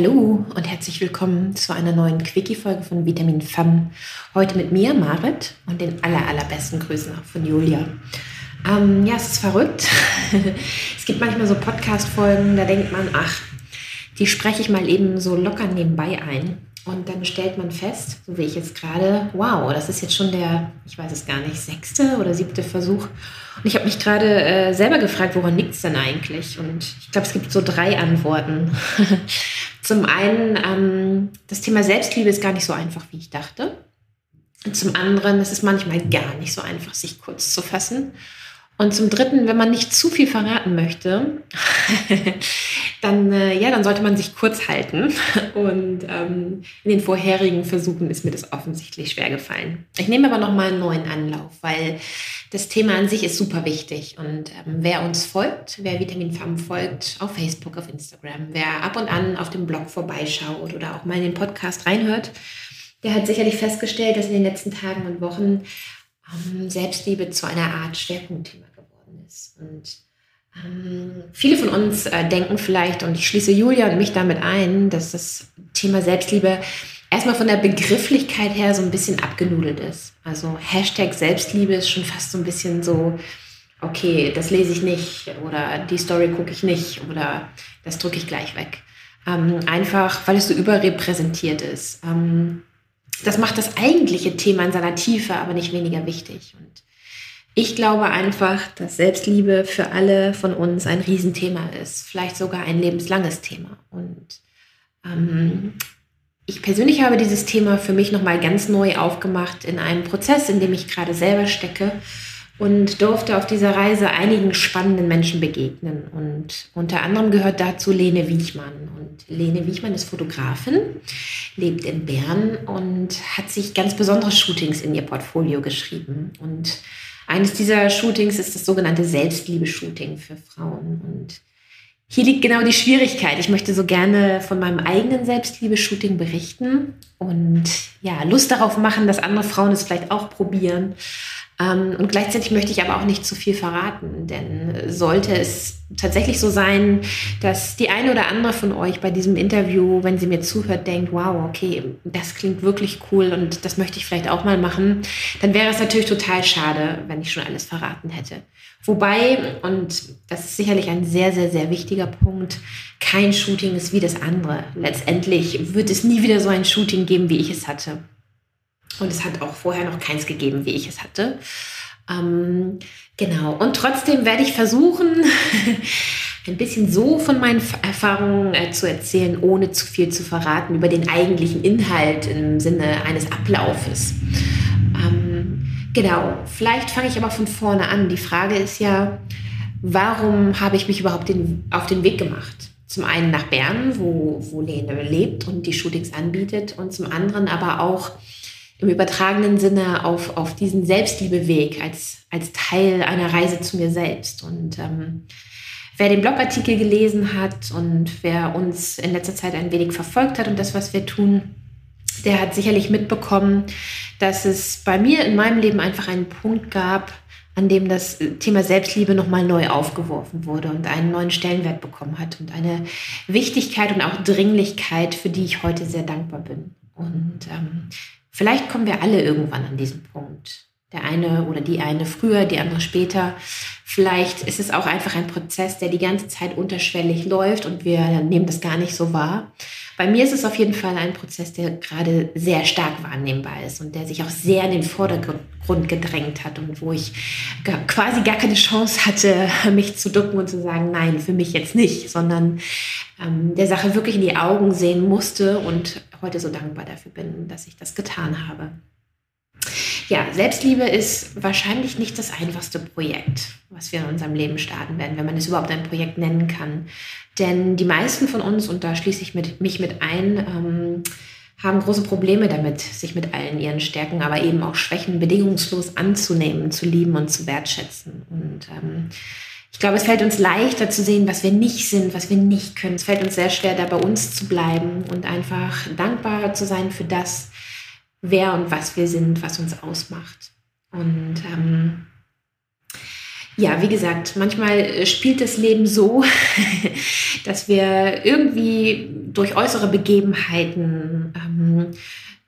Hallo und herzlich willkommen zu einer neuen Quickie-Folge von Vitamin Femme. Heute mit mir, Marit, und den aller, allerbesten Grüßen auch von Julia. Ähm, ja, es ist verrückt. es gibt manchmal so Podcast-Folgen, da denkt man, ach, die spreche ich mal eben so locker nebenbei ein. Und dann stellt man fest, so wie ich jetzt gerade, wow, das ist jetzt schon der, ich weiß es gar nicht, sechste oder siebte Versuch. Und ich habe mich gerade äh, selber gefragt, woran liegt es denn eigentlich? Und ich glaube, es gibt so drei Antworten. zum einen, ähm, das Thema Selbstliebe ist gar nicht so einfach, wie ich dachte. Und zum anderen, es ist manchmal gar nicht so einfach, sich kurz zu fassen. Und zum Dritten, wenn man nicht zu viel verraten möchte, dann, äh, ja, dann sollte man sich kurz halten. Und ähm, in den vorherigen Versuchen ist mir das offensichtlich schwer gefallen. Ich nehme aber noch mal einen neuen Anlauf, weil das Thema an sich ist super wichtig. Und ähm, wer uns folgt, wer Vitamin Farm folgt, auf Facebook, auf Instagram, wer ab und an auf dem Blog vorbeischaut oder auch mal in den Podcast reinhört, der hat sicherlich festgestellt, dass in den letzten Tagen und Wochen ähm, Selbstliebe zu einer Art Schwerpunktthema ist. Und ähm, viele von uns äh, denken vielleicht, und ich schließe Julia und mich damit ein, dass das Thema Selbstliebe erstmal von der Begrifflichkeit her so ein bisschen abgenudelt ist. Also Hashtag Selbstliebe ist schon fast so ein bisschen so, okay, das lese ich nicht oder die Story gucke ich nicht oder das drücke ich gleich weg. Ähm, einfach, weil es so überrepräsentiert ist. Ähm, das macht das eigentliche Thema in seiner Tiefe aber nicht weniger wichtig. Und ich glaube einfach, dass Selbstliebe für alle von uns ein Riesenthema ist, vielleicht sogar ein lebenslanges Thema. Und ähm, ich persönlich habe dieses Thema für mich nochmal ganz neu aufgemacht in einem Prozess, in dem ich gerade selber stecke und durfte auf dieser Reise einigen spannenden Menschen begegnen. Und unter anderem gehört dazu Lene Wiechmann. Und Lene Wiechmann ist Fotografin, lebt in Bern und hat sich ganz besondere Shootings in ihr Portfolio geschrieben. Und eines dieser Shootings ist das sogenannte Selbstliebe-Shooting für Frauen. Und hier liegt genau die Schwierigkeit. Ich möchte so gerne von meinem eigenen Selbstliebe-Shooting berichten und ja, Lust darauf machen, dass andere Frauen es vielleicht auch probieren. Ähm, und gleichzeitig möchte ich aber auch nicht zu viel verraten, denn sollte es tatsächlich so sein, dass die eine oder andere von euch bei diesem Interview, wenn sie mir zuhört, denkt, wow, okay, das klingt wirklich cool und das möchte ich vielleicht auch mal machen, dann wäre es natürlich total schade, wenn ich schon alles verraten hätte. Wobei, und das ist sicherlich ein sehr, sehr, sehr wichtiger Punkt, kein Shooting ist wie das andere. Letztendlich wird es nie wieder so ein Shooting geben, wie ich es hatte. Und es hat auch vorher noch keins gegeben, wie ich es hatte. Ähm, genau. Und trotzdem werde ich versuchen, ein bisschen so von meinen Erfahrungen äh, zu erzählen, ohne zu viel zu verraten über den eigentlichen Inhalt im Sinne eines Ablaufes. Ähm, genau. Vielleicht fange ich aber von vorne an. Die Frage ist ja, warum habe ich mich überhaupt den, auf den Weg gemacht? Zum einen nach Bern, wo, wo Lene lebt und die Shootings anbietet, und zum anderen aber auch im übertragenen Sinne auf, auf diesen Selbstliebeweg als, als Teil einer Reise zu mir selbst. Und ähm, wer den Blogartikel gelesen hat und wer uns in letzter Zeit ein wenig verfolgt hat und das, was wir tun, der hat sicherlich mitbekommen, dass es bei mir in meinem Leben einfach einen Punkt gab, an dem das Thema Selbstliebe nochmal neu aufgeworfen wurde und einen neuen Stellenwert bekommen hat und eine Wichtigkeit und auch Dringlichkeit, für die ich heute sehr dankbar bin. Und ähm, Vielleicht kommen wir alle irgendwann an diesen Punkt. Der eine oder die eine früher, die andere später. Vielleicht ist es auch einfach ein Prozess, der die ganze Zeit unterschwellig läuft und wir nehmen das gar nicht so wahr. Bei mir ist es auf jeden Fall ein Prozess, der gerade sehr stark wahrnehmbar ist und der sich auch sehr in den Vordergrund gedrängt hat und wo ich quasi gar keine Chance hatte, mich zu ducken und zu sagen, nein, für mich jetzt nicht, sondern ähm, der Sache wirklich in die Augen sehen musste und heute so dankbar dafür bin, dass ich das getan habe. Ja, Selbstliebe ist wahrscheinlich nicht das einfachste Projekt, was wir in unserem Leben starten werden, wenn man es überhaupt ein Projekt nennen kann. Denn die meisten von uns, und da schließe ich mit, mich mit ein, ähm, haben große Probleme damit, sich mit allen ihren Stärken, aber eben auch Schwächen bedingungslos anzunehmen, zu lieben und zu wertschätzen. Und ähm, ich glaube, es fällt uns leichter zu sehen, was wir nicht sind, was wir nicht können. Es fällt uns sehr schwer, da bei uns zu bleiben und einfach dankbarer zu sein für das, wer und was wir sind, was uns ausmacht. Und ähm, ja, wie gesagt, manchmal äh, spielt das Leben so, dass wir irgendwie durch äußere Begebenheiten, ähm,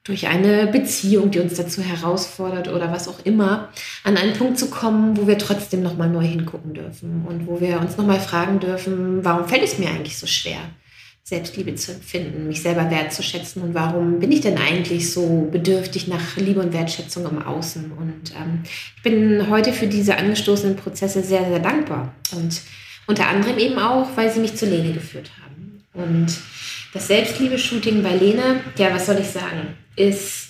durch eine Beziehung, die uns dazu herausfordert oder was auch immer, an einen Punkt zu kommen, wo wir trotzdem nochmal neu hingucken dürfen und wo wir uns nochmal fragen dürfen, warum fällt es mir eigentlich so schwer? Selbstliebe zu empfinden, mich selber wertzuschätzen und warum bin ich denn eigentlich so bedürftig nach Liebe und Wertschätzung im Außen. Und ähm, ich bin heute für diese angestoßenen Prozesse sehr, sehr dankbar und unter anderem eben auch, weil sie mich zu Lene geführt haben. Und das Selbstliebe-Shooting bei Lene, ja, was soll ich sagen, ist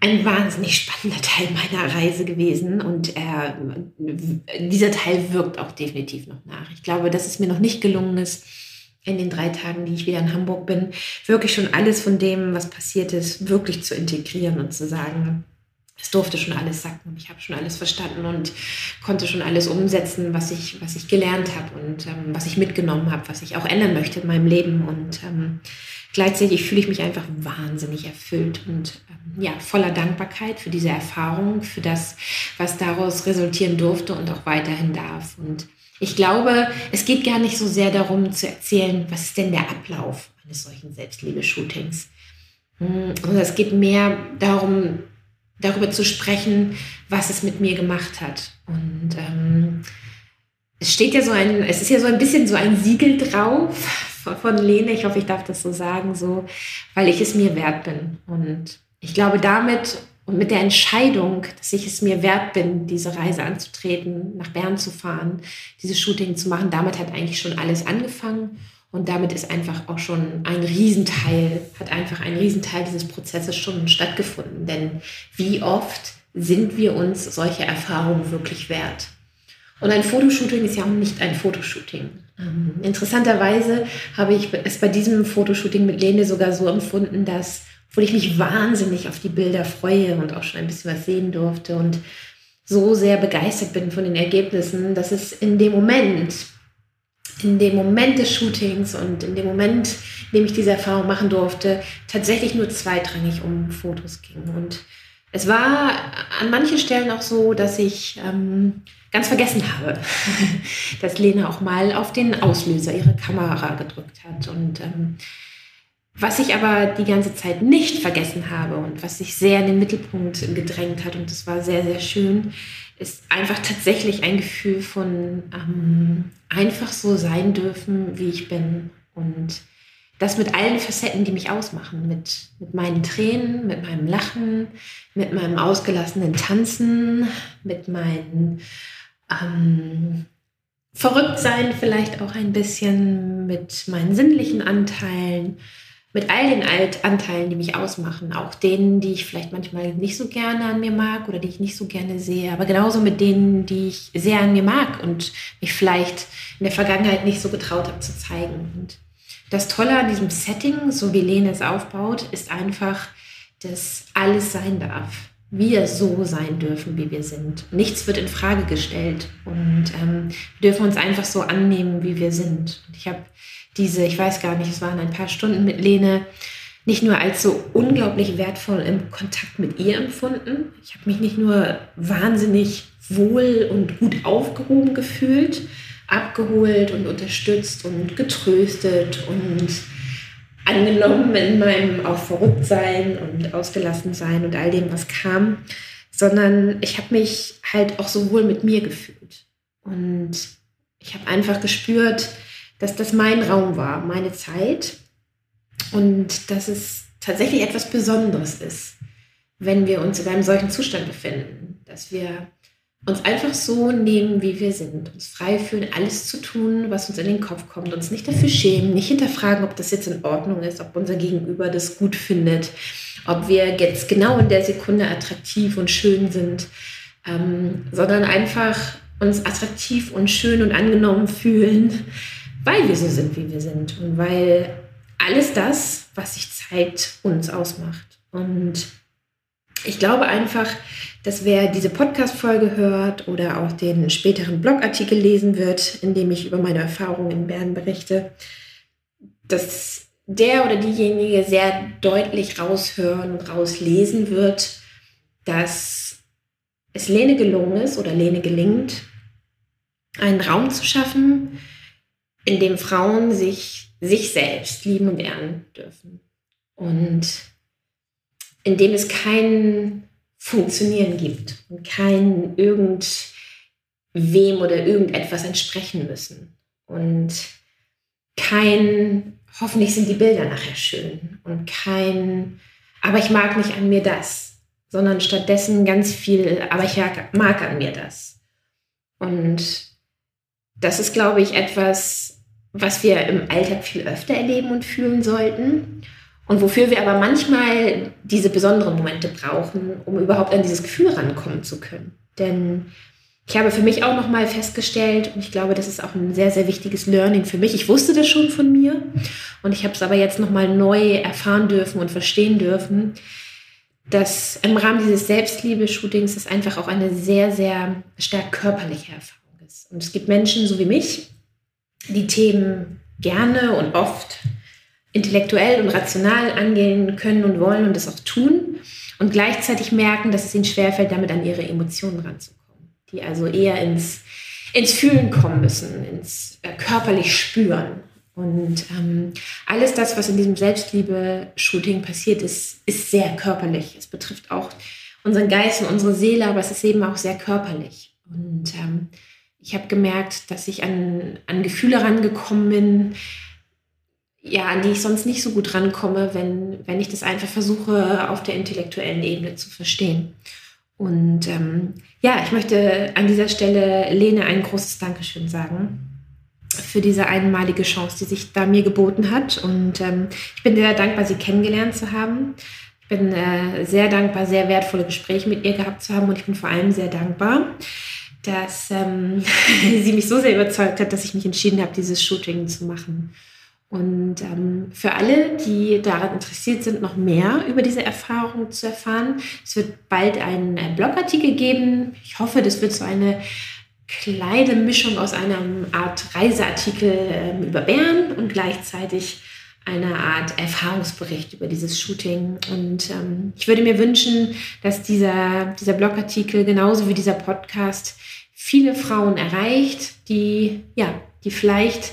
ein wahnsinnig spannender Teil meiner Reise gewesen und äh, dieser Teil wirkt auch definitiv noch nach. Ich glaube, dass es mir noch nicht gelungen ist, in den drei Tagen, die ich wieder in Hamburg bin, wirklich schon alles von dem, was passiert ist, wirklich zu integrieren und zu sagen, es durfte schon alles sacken. Ich habe schon alles verstanden und konnte schon alles umsetzen, was ich, was ich gelernt habe und ähm, was ich mitgenommen habe, was ich auch ändern möchte in meinem Leben. Und ähm, gleichzeitig fühle ich mich einfach wahnsinnig erfüllt und ähm, ja, voller Dankbarkeit für diese Erfahrung, für das, was daraus resultieren durfte und auch weiterhin darf. Und ich glaube, es geht gar nicht so sehr darum zu erzählen, was ist denn der Ablauf eines solchen Selbstliebe-Shootings. Hm, sondern es geht mehr darum, darüber zu sprechen, was es mit mir gemacht hat. Und ähm, es steht ja so ein, es ist ja so ein bisschen so ein Siegel drauf von Lene, ich hoffe, ich darf das so sagen, so, weil ich es mir wert bin. Und ich glaube, damit und mit der Entscheidung, dass ich es mir wert bin, diese Reise anzutreten, nach Bern zu fahren, dieses Shooting zu machen, damit hat eigentlich schon alles angefangen. Und damit ist einfach auch schon ein Riesenteil, hat einfach ein Riesenteil dieses Prozesses schon stattgefunden. Denn wie oft sind wir uns solche Erfahrungen wirklich wert? Und ein Fotoshooting ist ja auch nicht ein Fotoshooting. Ähm, interessanterweise habe ich es bei diesem Fotoshooting mit Lene sogar so empfunden, dass, obwohl ich mich wahnsinnig auf die Bilder freue und auch schon ein bisschen was sehen durfte und so sehr begeistert bin von den Ergebnissen, dass es in dem Moment, in dem Moment des Shootings und in dem Moment, in dem ich diese Erfahrung machen durfte, tatsächlich nur zweitrangig um Fotos ging. Und es war an manchen Stellen auch so, dass ich ähm, ganz vergessen habe, dass Lena auch mal auf den Auslöser ihrer Kamera gedrückt hat. Und ähm, was ich aber die ganze Zeit nicht vergessen habe und was sich sehr in den Mittelpunkt gedrängt hat, und das war sehr, sehr schön, ist einfach tatsächlich ein Gefühl von ähm, einfach so sein dürfen, wie ich bin. Und das mit allen Facetten, die mich ausmachen. Mit, mit meinen Tränen, mit meinem Lachen, mit meinem ausgelassenen Tanzen, mit meinen ähm, Verrücktsein vielleicht auch ein bisschen, mit meinen sinnlichen Anteilen, mit all den Alt Anteilen, die mich ausmachen, auch denen, die ich vielleicht manchmal nicht so gerne an mir mag oder die ich nicht so gerne sehe, aber genauso mit denen, die ich sehr an mir mag und mich vielleicht in der Vergangenheit nicht so getraut habe zu zeigen. Und das Tolle an diesem Setting, so wie Lene es aufbaut, ist einfach, dass alles sein darf wir so sein dürfen, wie wir sind. Nichts wird in Frage gestellt und ähm, wir dürfen uns einfach so annehmen, wie wir sind. Und ich habe diese, ich weiß gar nicht, es waren ein paar Stunden mit Lene, nicht nur als so unglaublich wertvoll im Kontakt mit ihr empfunden. Ich habe mich nicht nur wahnsinnig wohl und gut aufgehoben gefühlt, abgeholt und unterstützt und getröstet und angenommen in meinem auch Verrücktsein und ausgelassen sein und all dem, was kam, sondern ich habe mich halt auch so wohl mit mir gefühlt. Und ich habe einfach gespürt, dass das mein Raum war, meine Zeit und dass es tatsächlich etwas Besonderes ist, wenn wir uns in einem solchen Zustand befinden, dass wir uns einfach so nehmen, wie wir sind, uns frei fühlen, alles zu tun, was uns in den Kopf kommt, uns nicht dafür schämen, nicht hinterfragen, ob das jetzt in Ordnung ist, ob unser Gegenüber das gut findet, ob wir jetzt genau in der Sekunde attraktiv und schön sind, ähm, sondern einfach uns attraktiv und schön und angenommen fühlen, weil wir so sind, wie wir sind und weil alles das, was sich zeigt, uns ausmacht. Und ich glaube einfach, dass wer diese Podcast-Folge hört oder auch den späteren Blogartikel lesen wird, in dem ich über meine Erfahrungen in Bern berichte, dass der oder diejenige sehr deutlich raushören und rauslesen wird, dass es Lene gelungen ist oder Lene gelingt, einen Raum zu schaffen, in dem Frauen sich, sich selbst lieben und ehren dürfen. Und in dem es kein Funktionieren gibt und kein irgendwem oder irgendetwas entsprechen müssen. Und kein, hoffentlich sind die Bilder nachher schön und kein, aber ich mag nicht an mir das, sondern stattdessen ganz viel, aber ich mag an mir das. Und das ist, glaube ich, etwas, was wir im Alltag viel öfter erleben und fühlen sollten. Und wofür wir aber manchmal diese besonderen Momente brauchen, um überhaupt an dieses Gefühl rankommen zu können. Denn ich habe für mich auch nochmal festgestellt, und ich glaube, das ist auch ein sehr, sehr wichtiges Learning für mich. Ich wusste das schon von mir und ich habe es aber jetzt nochmal neu erfahren dürfen und verstehen dürfen, dass im Rahmen dieses Selbstliebe-Shootings es einfach auch eine sehr, sehr stark körperliche Erfahrung ist. Und es gibt Menschen, so wie mich, die Themen gerne und oft intellektuell und rational angehen können und wollen und das auch tun und gleichzeitig merken, dass es ihnen schwerfällt, damit an ihre Emotionen ranzukommen, die also eher ins, ins Fühlen kommen müssen, ins äh, körperlich spüren. Und ähm, alles das, was in diesem Selbstliebe-Shooting passiert ist, ist sehr körperlich. Es betrifft auch unseren Geist und unsere Seele, aber es ist eben auch sehr körperlich. Und ähm, ich habe gemerkt, dass ich an, an Gefühle rangekommen bin, ja, an die ich sonst nicht so gut rankomme, wenn, wenn ich das einfach versuche, auf der intellektuellen Ebene zu verstehen. Und ähm, ja, ich möchte an dieser Stelle Lene ein großes Dankeschön sagen für diese einmalige Chance, die sich da mir geboten hat. Und ähm, ich bin sehr dankbar, sie kennengelernt zu haben. Ich bin äh, sehr dankbar, sehr wertvolle Gespräche mit ihr gehabt zu haben. Und ich bin vor allem sehr dankbar, dass ähm, sie mich so sehr überzeugt hat, dass ich mich entschieden habe, dieses Shooting zu machen. Und ähm, für alle, die daran interessiert sind, noch mehr über diese Erfahrung zu erfahren, es wird bald einen Blogartikel geben. Ich hoffe, das wird so eine kleine Mischung aus einer Art Reiseartikel äh, über Bern und gleichzeitig eine Art Erfahrungsbericht über dieses Shooting. Und ähm, ich würde mir wünschen, dass dieser, dieser Blogartikel genauso wie dieser Podcast viele Frauen erreicht, die, ja, die vielleicht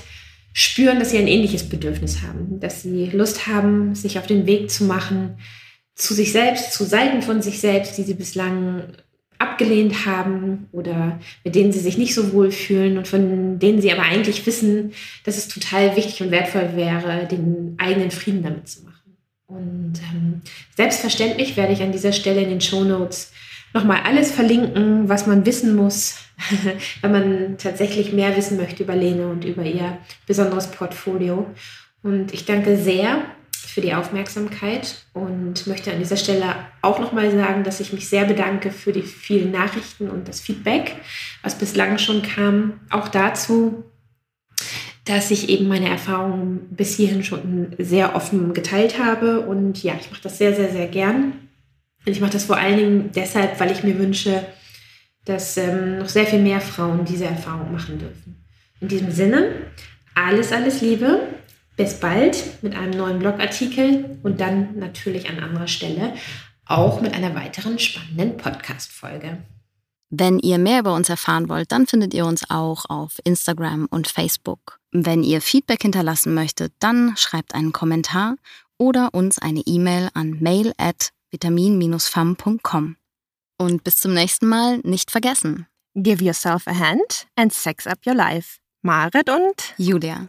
spüren, dass sie ein ähnliches Bedürfnis haben, dass sie Lust haben, sich auf den Weg zu machen zu sich selbst, zu Seiten von sich selbst, die sie bislang abgelehnt haben oder mit denen sie sich nicht so wohl fühlen und von denen sie aber eigentlich wissen, dass es total wichtig und wertvoll wäre, den eigenen Frieden damit zu machen. Und ähm, selbstverständlich werde ich an dieser Stelle in den Show Notes nochmal alles verlinken, was man wissen muss, wenn man tatsächlich mehr wissen möchte über Lene und über ihr besonderes Portfolio. Und ich danke sehr für die Aufmerksamkeit und möchte an dieser Stelle auch nochmal sagen, dass ich mich sehr bedanke für die vielen Nachrichten und das Feedback, was bislang schon kam. Auch dazu, dass ich eben meine Erfahrungen bis hierhin schon sehr offen geteilt habe. Und ja, ich mache das sehr, sehr, sehr gern. Und ich mache das vor allen Dingen deshalb, weil ich mir wünsche, dass ähm, noch sehr viel mehr Frauen diese Erfahrung machen dürfen. In diesem Sinne, alles, alles Liebe. Bis bald mit einem neuen Blogartikel und dann natürlich an anderer Stelle auch mit einer weiteren spannenden Podcast-Folge. Wenn ihr mehr über uns erfahren wollt, dann findet ihr uns auch auf Instagram und Facebook. Wenn ihr Feedback hinterlassen möchtet, dann schreibt einen Kommentar oder uns eine E-Mail an mail at vitamin-fam.com. Und bis zum nächsten Mal nicht vergessen. Give yourself a hand and sex up your life. Marit und Julia.